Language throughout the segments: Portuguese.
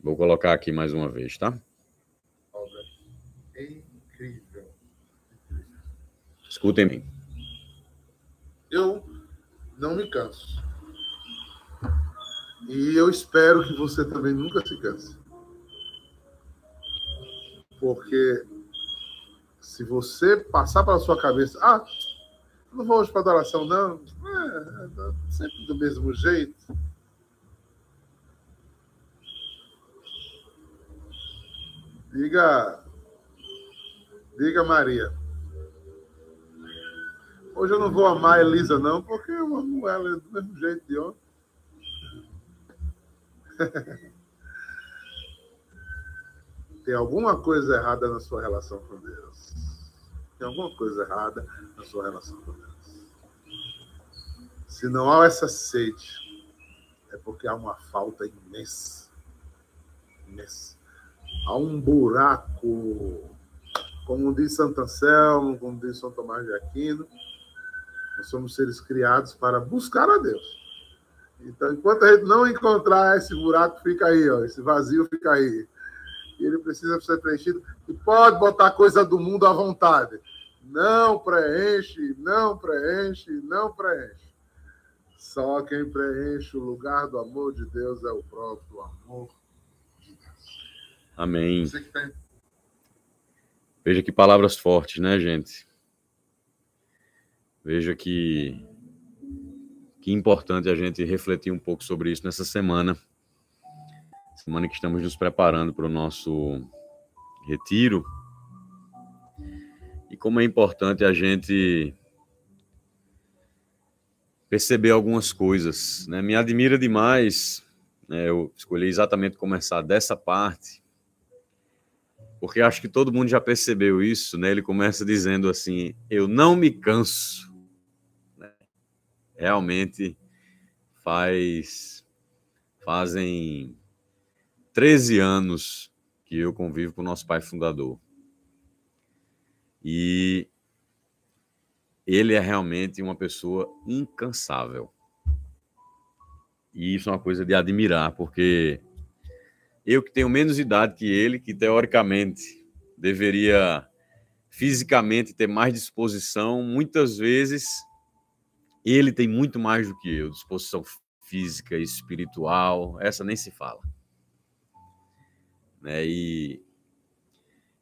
Vou colocar aqui mais uma vez, tá? Incrível. Escutem bem. Eu não me canso. E eu espero que você também nunca se canse. Porque se você passar pela sua cabeça, ah, não vou hoje para adoração, não, é, é sempre do mesmo jeito. Diga, diga Maria. Hoje eu não vou amar a Elisa, não, porque eu amo ela do mesmo jeito de ontem. Tem alguma coisa errada na sua relação com Deus. Tem alguma coisa errada na sua relação com Deus. Se não há essa sede, é porque há uma falta imensa. Imensa. Há um buraco, como diz Santo Anselmo, como diz São Tomás de Aquino, nós somos seres criados para buscar a Deus. Então, enquanto a gente não encontrar esse buraco, fica aí, ó, esse vazio fica aí. Ele precisa ser preenchido. E pode botar coisa do mundo à vontade. Não preenche, não preenche, não preenche. Só quem preenche o lugar do amor de Deus é o próprio amor. Amém. Que tem... Veja que palavras fortes, né, gente? Veja que que importante a gente refletir um pouco sobre isso nessa semana. Semana que estamos nos preparando para o nosso retiro. E como é importante a gente perceber algumas coisas. Né? Me admira demais, né? eu escolhi exatamente começar dessa parte, porque acho que todo mundo já percebeu isso. Né? Ele começa dizendo assim: Eu não me canso realmente faz fazem 13 anos que eu convivo com o nosso pai fundador. E ele é realmente uma pessoa incansável. E isso é uma coisa de admirar, porque eu que tenho menos idade que ele, que teoricamente deveria fisicamente ter mais disposição, muitas vezes ele tem muito mais do que eu, disposição física, espiritual, essa nem se fala. Né? E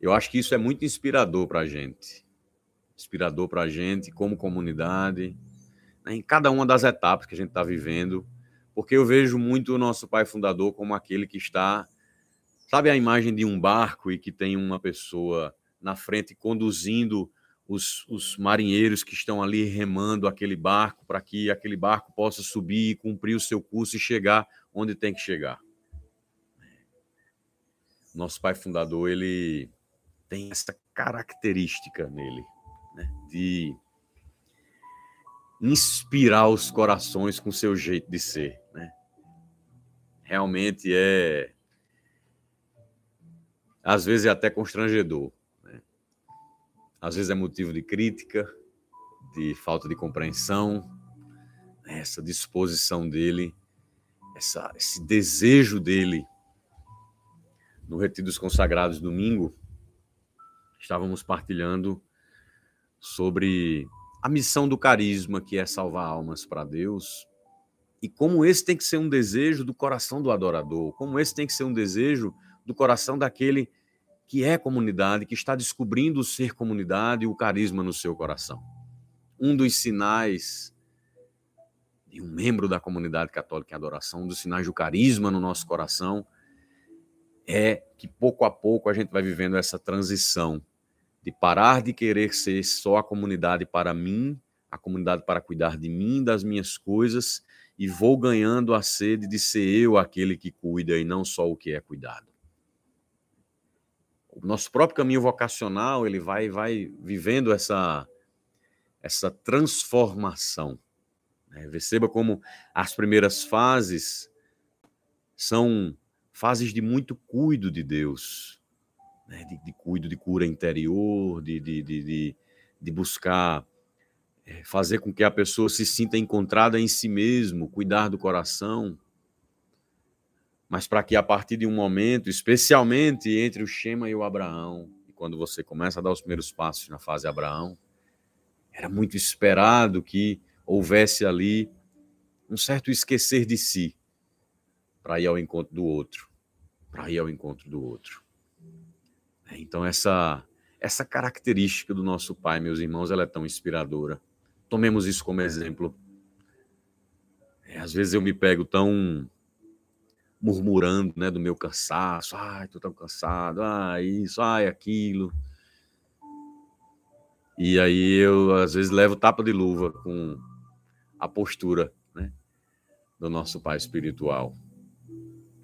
eu acho que isso é muito inspirador para a gente. Inspirador para a gente, como comunidade, né? em cada uma das etapas que a gente está vivendo, porque eu vejo muito o nosso pai fundador como aquele que está. Sabe a imagem de um barco e que tem uma pessoa na frente conduzindo os, os marinheiros que estão ali remando aquele barco para que aquele barco possa subir, cumprir o seu curso e chegar onde tem que chegar. Nosso pai fundador, ele tem essa característica nele, né, de inspirar os corações com seu jeito de ser, né? Realmente é às vezes é até constrangedor às vezes é motivo de crítica, de falta de compreensão, essa disposição dele, essa, esse desejo dele. No Retiro dos Consagrados, domingo, estávamos partilhando sobre a missão do carisma, que é salvar almas para Deus, e como esse tem que ser um desejo do coração do adorador, como esse tem que ser um desejo do coração daquele que é comunidade, que está descobrindo ser comunidade e o carisma no seu coração. Um dos sinais de um membro da comunidade católica em adoração, um dos sinais do carisma no nosso coração, é que pouco a pouco a gente vai vivendo essa transição de parar de querer ser só a comunidade para mim, a comunidade para cuidar de mim, das minhas coisas, e vou ganhando a sede de ser eu aquele que cuida e não só o que é cuidado o nosso próprio caminho vocacional, ele vai vai vivendo essa essa transformação. Né? Perceba como as primeiras fases são fases de muito cuido de Deus, né? de, de, cuido de cura interior, de, de, de, de buscar é, fazer com que a pessoa se sinta encontrada em si mesmo, cuidar do coração. Mas para que a partir de um momento, especialmente entre o Shema e o Abraão, e quando você começa a dar os primeiros passos na fase Abraão, era muito esperado que houvesse ali um certo esquecer de si para ir ao encontro do outro, para ir ao encontro do outro. Então essa essa característica do nosso pai, meus irmãos, ela é tão inspiradora. Tomemos isso como exemplo. É, às vezes eu me pego tão murmurando, né, do meu cansaço. Ai, tô tão cansado. Ai, isso, ai, aquilo. E aí eu às vezes levo tapa de luva com a postura, né, do nosso pai espiritual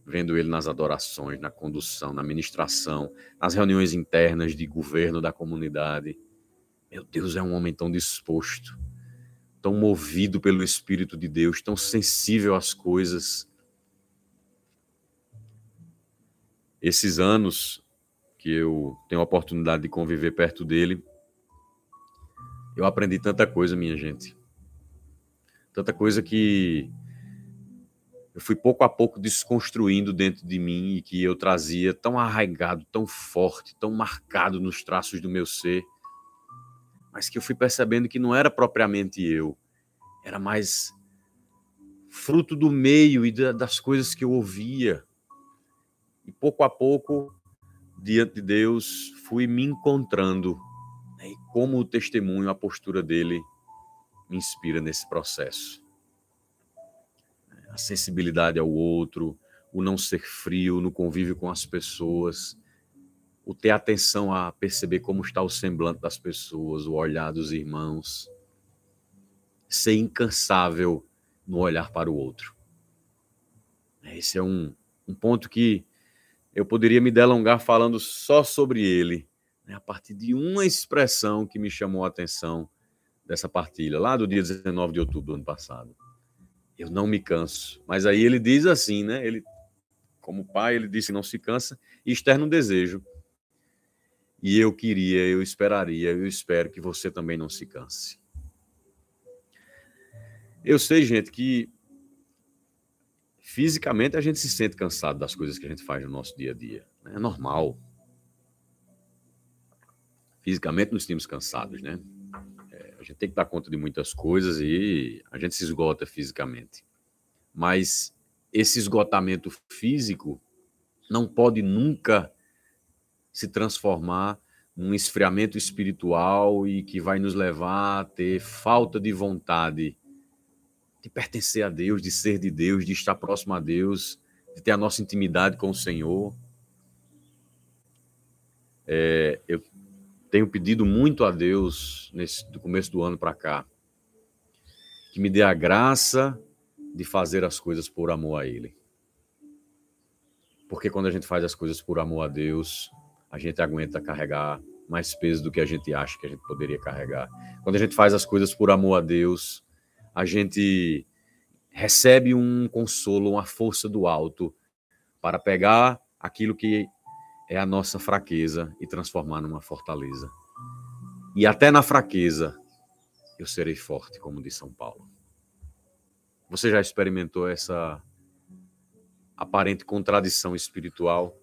vendo ele nas adorações, na condução, na ministração, nas reuniões internas de governo da comunidade. Meu Deus, é um homem tão disposto, tão movido pelo Espírito de Deus, tão sensível às coisas. Esses anos que eu tenho a oportunidade de conviver perto dele, eu aprendi tanta coisa, minha gente. Tanta coisa que eu fui pouco a pouco desconstruindo dentro de mim e que eu trazia tão arraigado, tão forte, tão marcado nos traços do meu ser, mas que eu fui percebendo que não era propriamente eu, era mais fruto do meio e das coisas que eu ouvia. E pouco a pouco, diante de Deus, fui me encontrando. Né? E como o testemunho, a postura dele me inspira nesse processo a sensibilidade ao outro, o não ser frio no convívio com as pessoas, o ter atenção a perceber como está o semblante das pessoas, o olhar dos irmãos, ser incansável no olhar para o outro. Esse é um, um ponto que eu poderia me delongar falando só sobre ele, né, a partir de uma expressão que me chamou a atenção dessa partilha, lá do dia 19 de outubro do ano passado. Eu não me canso. Mas aí ele diz assim, né? Ele, como pai, ele disse não se cansa e externa um desejo. E eu queria, eu esperaria, eu espero que você também não se canse. Eu sei, gente, que fisicamente a gente se sente cansado das coisas que a gente faz no nosso dia a dia. Né? É normal. Fisicamente nos sentimos cansados, né? A gente tem que dar conta de muitas coisas e a gente se esgota fisicamente. Mas esse esgotamento físico não pode nunca se transformar num esfriamento espiritual e que vai nos levar a ter falta de vontade de pertencer a Deus, de ser de Deus, de estar próximo a Deus, de ter a nossa intimidade com o Senhor. É, eu tenho pedido muito a Deus nesse do começo do ano para cá que me dê a graça de fazer as coisas por amor a Ele. Porque quando a gente faz as coisas por amor a Deus, a gente aguenta carregar mais peso do que a gente acha que a gente poderia carregar. Quando a gente faz as coisas por amor a Deus, a gente recebe um consolo, uma força do alto para pegar aquilo que é a nossa fraqueza e transformar numa fortaleza. E até na fraqueza eu serei forte, como diz São Paulo. Você já experimentou essa aparente contradição espiritual?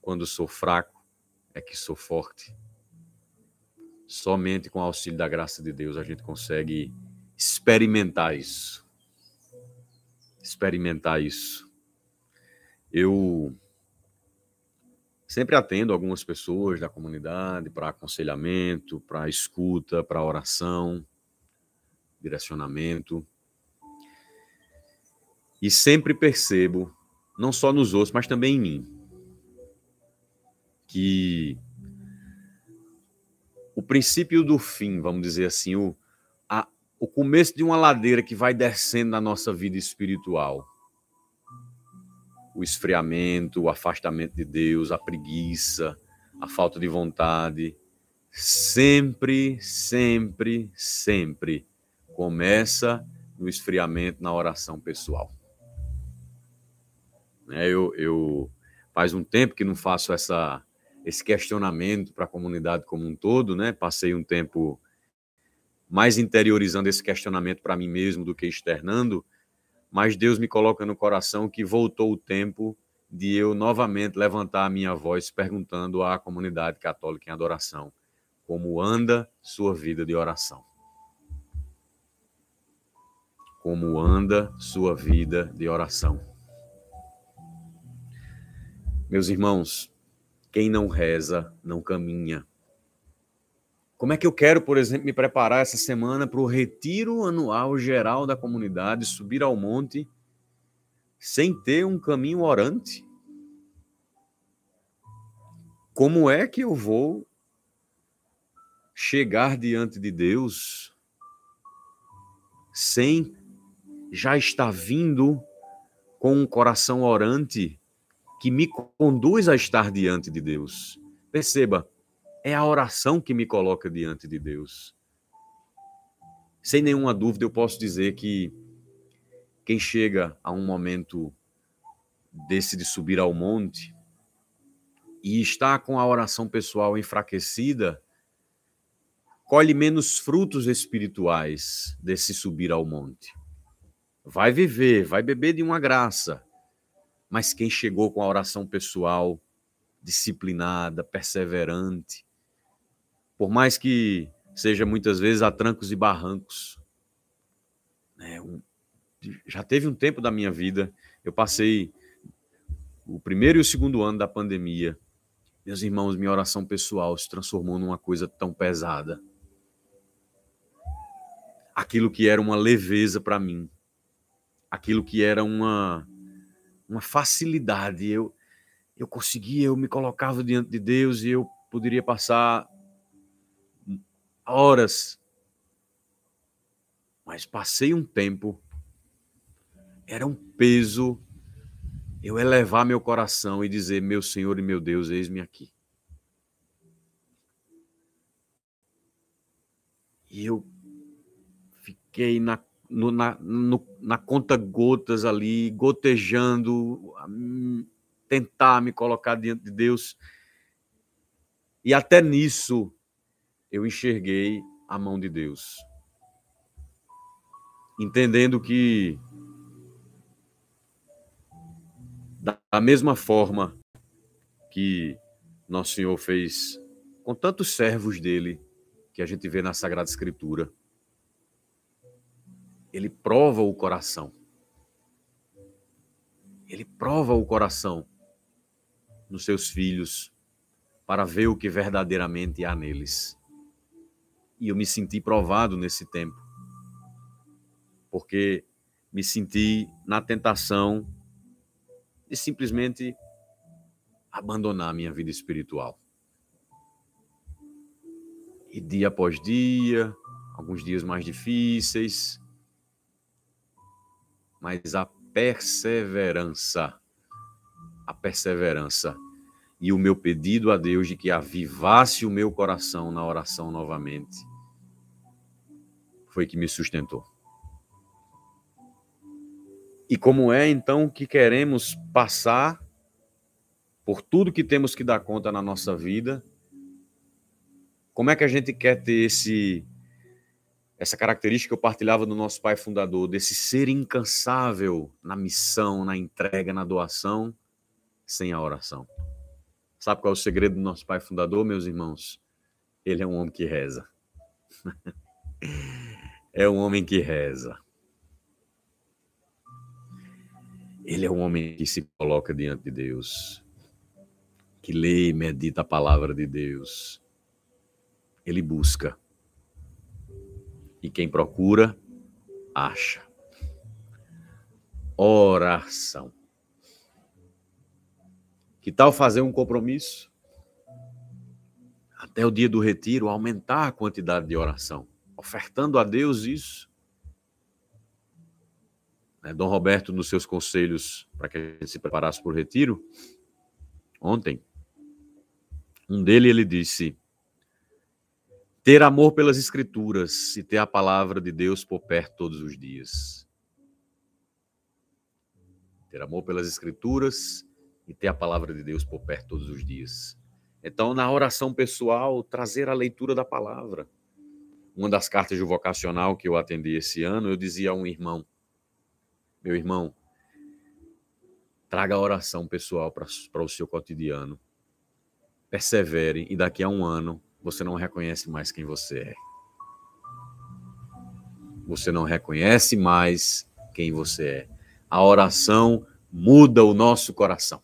Quando sou fraco, é que sou forte. Somente com o auxílio da graça de Deus a gente consegue experimentar isso. Experimentar isso. Eu Sempre atendo algumas pessoas da comunidade para aconselhamento, para escuta, para oração, direcionamento. E sempre percebo, não só nos outros, mas também em mim, que o princípio do fim, vamos dizer assim, o, o começo de uma ladeira que vai descendo na nossa vida espiritual, o esfriamento, o afastamento de Deus, a preguiça, a falta de vontade, sempre, sempre, sempre começa no esfriamento na oração pessoal. É, eu, eu faz um tempo que não faço essa, esse questionamento para a comunidade como um todo, né? Passei um tempo mais interiorizando esse questionamento para mim mesmo do que externando, mas Deus me coloca no coração que voltou o tempo de eu novamente levantar a minha voz perguntando à comunidade católica em adoração como anda sua vida de oração. Como anda sua vida de oração. Meus irmãos, quem não reza, não caminha. Como é que eu quero, por exemplo, me preparar essa semana para o retiro anual geral da comunidade, subir ao monte, sem ter um caminho orante? Como é que eu vou chegar diante de Deus sem já estar vindo com um coração orante que me conduz a estar diante de Deus? Perceba, é a oração que me coloca diante de Deus. Sem nenhuma dúvida, eu posso dizer que quem chega a um momento desse de subir ao monte e está com a oração pessoal enfraquecida, colhe menos frutos espirituais desse subir ao monte. Vai viver, vai beber de uma graça, mas quem chegou com a oração pessoal disciplinada, perseverante, por mais que seja muitas vezes a trancos e barrancos. É um, já teve um tempo da minha vida, eu passei o primeiro e o segundo ano da pandemia. Meus irmãos, minha oração pessoal se transformou numa coisa tão pesada. Aquilo que era uma leveza para mim, aquilo que era uma, uma facilidade, eu, eu conseguia, eu me colocava diante de Deus e eu poderia passar horas. Mas passei um tempo, era um peso eu elevar meu coração e dizer: Meu Senhor e meu Deus, eis-me aqui. E eu fiquei na, no, na, no, na conta gotas ali, gotejando, tentar me colocar diante de Deus. E até nisso eu enxerguei a mão de Deus. Entendendo que, da mesma forma que Nosso Senhor fez com tantos servos dele, que a gente vê na Sagrada Escritura, ele prova o coração. Ele prova o coração nos seus filhos para ver o que verdadeiramente há neles. E eu me senti provado nesse tempo. Porque me senti na tentação de simplesmente abandonar a minha vida espiritual. E dia após dia, alguns dias mais difíceis, mas a perseverança, a perseverança e o meu pedido a Deus de que avivasse o meu coração na oração novamente foi que me sustentou. E como é então que queremos passar por tudo que temos que dar conta na nossa vida? Como é que a gente quer ter esse essa característica que eu partilhava do nosso pai fundador, desse ser incansável na missão, na entrega, na doação, sem a oração? Sabe qual é o segredo do nosso pai fundador, meus irmãos? Ele é um homem que reza. é um homem que reza. Ele é um homem que se coloca diante de Deus, que lê e medita a palavra de Deus. Ele busca. E quem procura, acha. Oração. Que tal fazer um compromisso? Até o dia do retiro, aumentar a quantidade de oração ofertando a Deus isso. Né, Dom Roberto, nos seus conselhos para que a gente se preparasse para o retiro, ontem, um dele ele disse: ter amor pelas Escrituras e ter a palavra de Deus por perto todos os dias. Ter amor pelas Escrituras e ter a palavra de Deus por perto todos os dias. Então, na oração pessoal, trazer a leitura da palavra uma das cartas de vocacional que eu atendi esse ano, eu dizia a um irmão: meu irmão, traga a oração pessoal para o seu cotidiano. Persevere e daqui a um ano você não reconhece mais quem você é. Você não reconhece mais quem você é. A oração muda o nosso coração.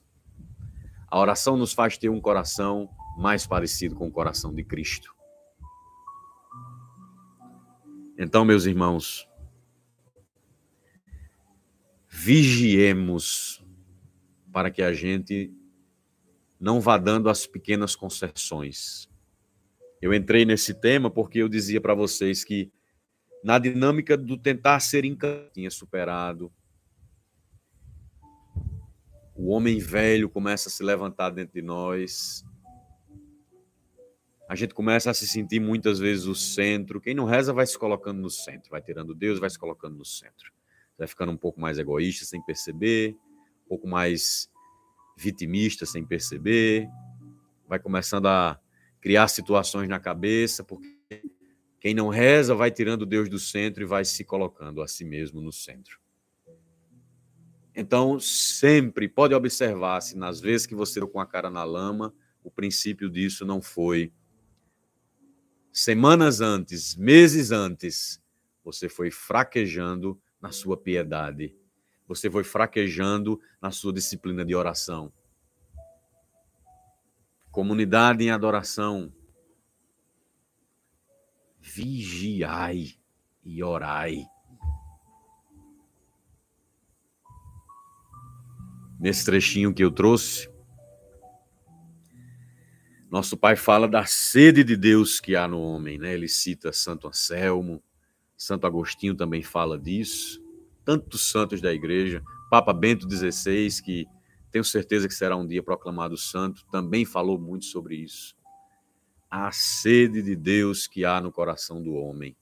A oração nos faz ter um coração mais parecido com o coração de Cristo. Então, meus irmãos, vigiemos para que a gente não vá dando as pequenas concessões. Eu entrei nesse tema porque eu dizia para vocês que na dinâmica do tentar ser tinha superado. O homem velho começa a se levantar dentro de nós. A gente começa a se sentir muitas vezes o centro. Quem não reza vai se colocando no centro, vai tirando Deus, vai se colocando no centro. Vai ficando um pouco mais egoísta sem perceber, um pouco mais vitimista sem perceber, vai começando a criar situações na cabeça, porque quem não reza vai tirando Deus do centro e vai se colocando a si mesmo no centro. Então, sempre pode observar se nas vezes que você com a cara na lama, o princípio disso não foi semanas antes, meses antes, você foi fraquejando na sua piedade. Você foi fraquejando na sua disciplina de oração. Comunidade em adoração vigiai e orai. Nesse trechinho que eu trouxe, nosso pai fala da sede de Deus que há no homem, né? Ele cita Santo Anselmo, Santo Agostinho também fala disso, tantos santos da igreja, Papa Bento XVI, que tenho certeza que será um dia proclamado santo, também falou muito sobre isso a sede de Deus que há no coração do homem.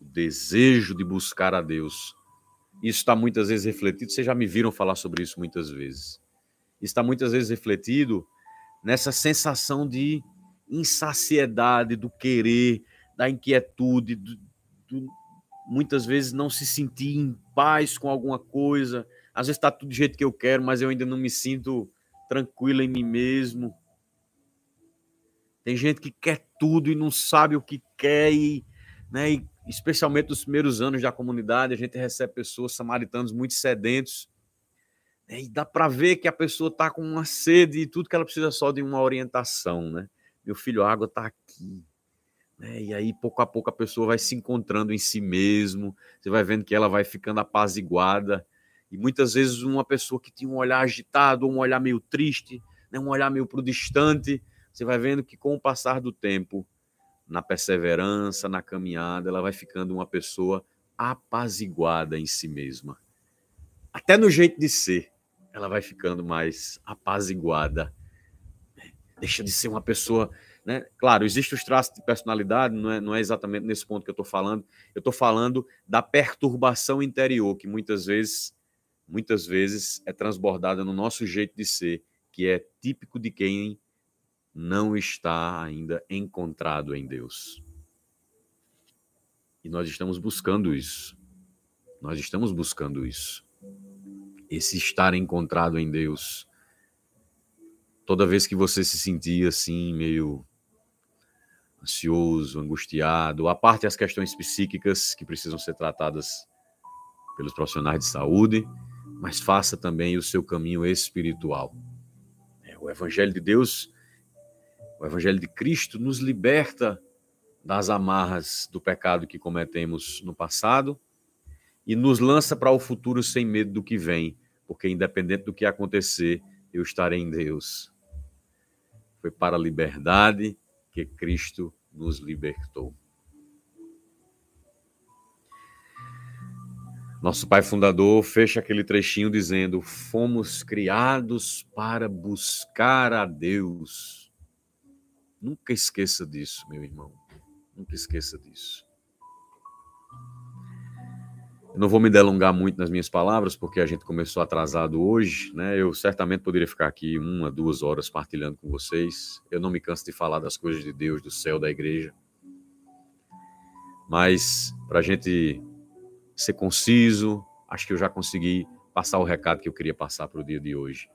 O desejo de buscar a Deus. Isso está muitas vezes refletido, vocês já me viram falar sobre isso muitas vezes. Está muitas vezes refletido nessa sensação de insaciedade, do querer, da inquietude, do, do, muitas vezes não se sentir em paz com alguma coisa. Às vezes está tudo do jeito que eu quero, mas eu ainda não me sinto tranquilo em mim mesmo. Tem gente que quer tudo e não sabe o que quer, e, né, e especialmente nos primeiros anos da comunidade, a gente recebe pessoas samaritanos muito sedentos, e dá para ver que a pessoa está com uma sede e tudo que ela precisa só de uma orientação. Né? Meu filho, a água está aqui. Né? E aí, pouco a pouco, a pessoa vai se encontrando em si mesmo, você vai vendo que ela vai ficando apaziguada. E muitas vezes, uma pessoa que tinha um olhar agitado, um olhar meio triste, né, um olhar meio para o distante, você vai vendo que com o passar do tempo, na perseverança, na caminhada, ela vai ficando uma pessoa apaziguada em si mesma. Até no jeito de ser, ela vai ficando mais apaziguada. Deixa de ser uma pessoa. Né? Claro, existem os traços de personalidade, não é, não é exatamente nesse ponto que eu estou falando. Eu estou falando da perturbação interior, que muitas vezes, muitas vezes é transbordada no nosso jeito de ser, que é típico de quem não está ainda encontrado em Deus. E nós estamos buscando isso. Nós estamos buscando isso. Esse estar encontrado em Deus. Toda vez que você se sentia assim, meio ansioso, angustiado, a parte as questões psíquicas que precisam ser tratadas pelos profissionais de saúde, mas faça também o seu caminho espiritual. É, o Evangelho de Deus o Evangelho de Cristo nos liberta das amarras do pecado que cometemos no passado e nos lança para o futuro sem medo do que vem, porque independente do que acontecer, eu estarei em Deus. Foi para a liberdade que Cristo nos libertou. Nosso pai fundador fecha aquele trechinho dizendo: Fomos criados para buscar a Deus Nunca esqueça disso, meu irmão. Nunca esqueça disso. Eu não vou me delongar muito nas minhas palavras, porque a gente começou atrasado hoje, né? Eu certamente poderia ficar aqui uma, duas horas partilhando com vocês. Eu não me canso de falar das coisas de Deus, do céu, da igreja. Mas, para a gente ser conciso. Acho que eu já consegui passar o recado que eu queria passar para o dia de hoje.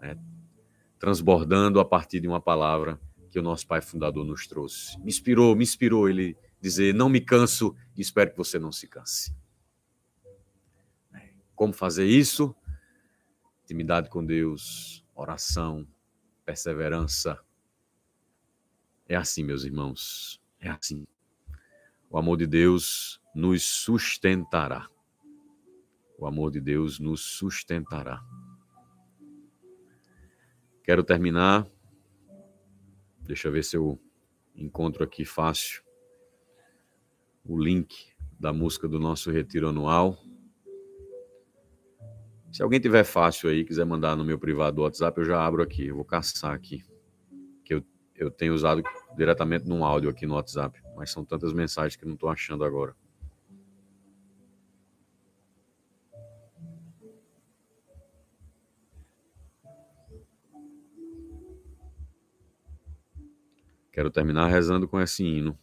Né? Transbordando a partir de uma palavra que o nosso pai fundador nos trouxe. Me inspirou, me inspirou ele dizer: Não me canso e espero que você não se canse. Como fazer isso? Intimidade com Deus, oração, perseverança. É assim, meus irmãos, é assim. O amor de Deus nos sustentará. O amor de Deus nos sustentará. Quero terminar. Deixa eu ver se eu encontro aqui fácil o link da música do nosso retiro anual. Se alguém tiver fácil aí, quiser mandar no meu privado do WhatsApp, eu já abro aqui. Eu vou caçar aqui. Que eu, eu tenho usado diretamente num áudio aqui no WhatsApp. Mas são tantas mensagens que não estou achando agora. Quero terminar rezando com esse hino.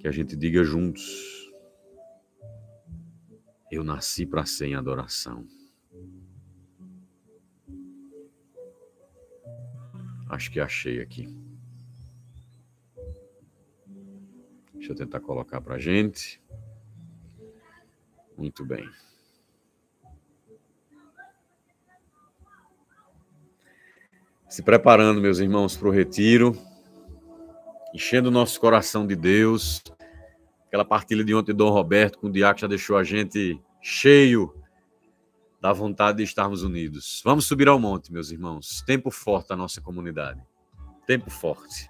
Que a gente diga juntos. Eu nasci para ser em adoração. Acho que achei aqui. Deixa eu tentar colocar para gente. Muito bem. Se preparando, meus irmãos, para o retiro, enchendo o nosso coração de Deus, Aquela partilha de ontem, Dom Roberto com o Diaco já deixou a gente cheio da vontade de estarmos unidos. Vamos subir ao monte, meus irmãos. Tempo forte a nossa comunidade. Tempo forte.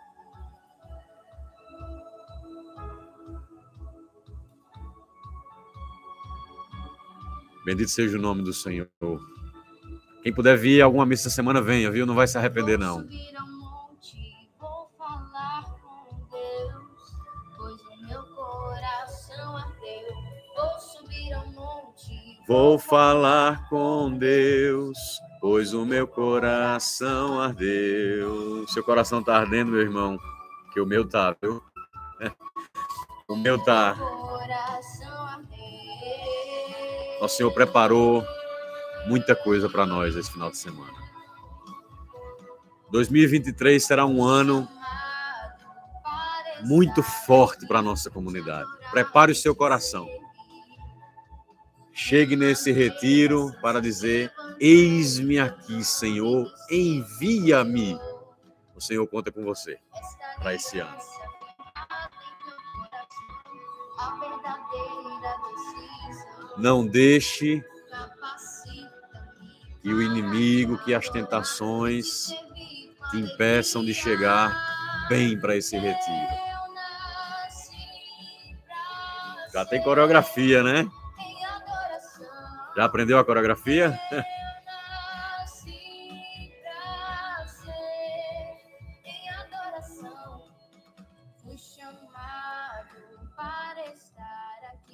Bendito seja o nome do Senhor. Quem puder vir alguma missa semana, venha, viu? Não vai se arrepender, não. Vou falar com Deus, pois o meu coração ardeu. Seu coração tá ardendo, meu irmão, que o meu tá, viu? O meu tá. O Senhor preparou muita coisa para nós esse final de semana. 2023 será um ano muito forte para a nossa comunidade. Prepare o seu coração chegue nesse retiro para dizer: Eis-me aqui, Senhor, envia-me. O Senhor conta com você para esse ano. Não deixe que o inimigo, que as tentações te impeçam de chegar bem para esse retiro. Já tem coreografia, né? Já aprendeu a coreografia?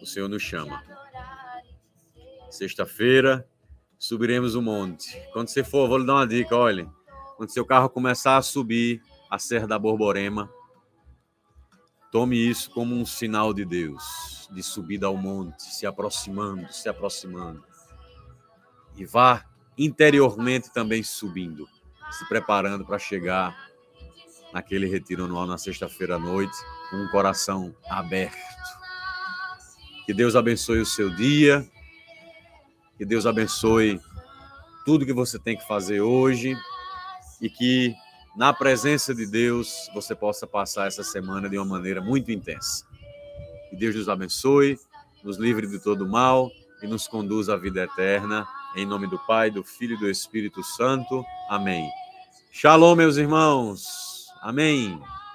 O Senhor nos chama. Sexta-feira, subiremos o monte. Quando você for, vou lhe dar uma dica, olha. Quando seu carro começar a subir a Serra da Borborema, tome isso como um sinal de Deus, de subida ao monte, se aproximando, se aproximando e vá interiormente também subindo, se preparando para chegar naquele retiro anual na sexta-feira à noite, com um coração aberto. Que Deus abençoe o seu dia, que Deus abençoe tudo que você tem que fazer hoje e que na presença de Deus você possa passar essa semana de uma maneira muito intensa. Que Deus nos abençoe, nos livre de todo mal e nos conduza à vida eterna. Em nome do Pai, do Filho e do Espírito Santo. Amém. Shalom, meus irmãos. Amém.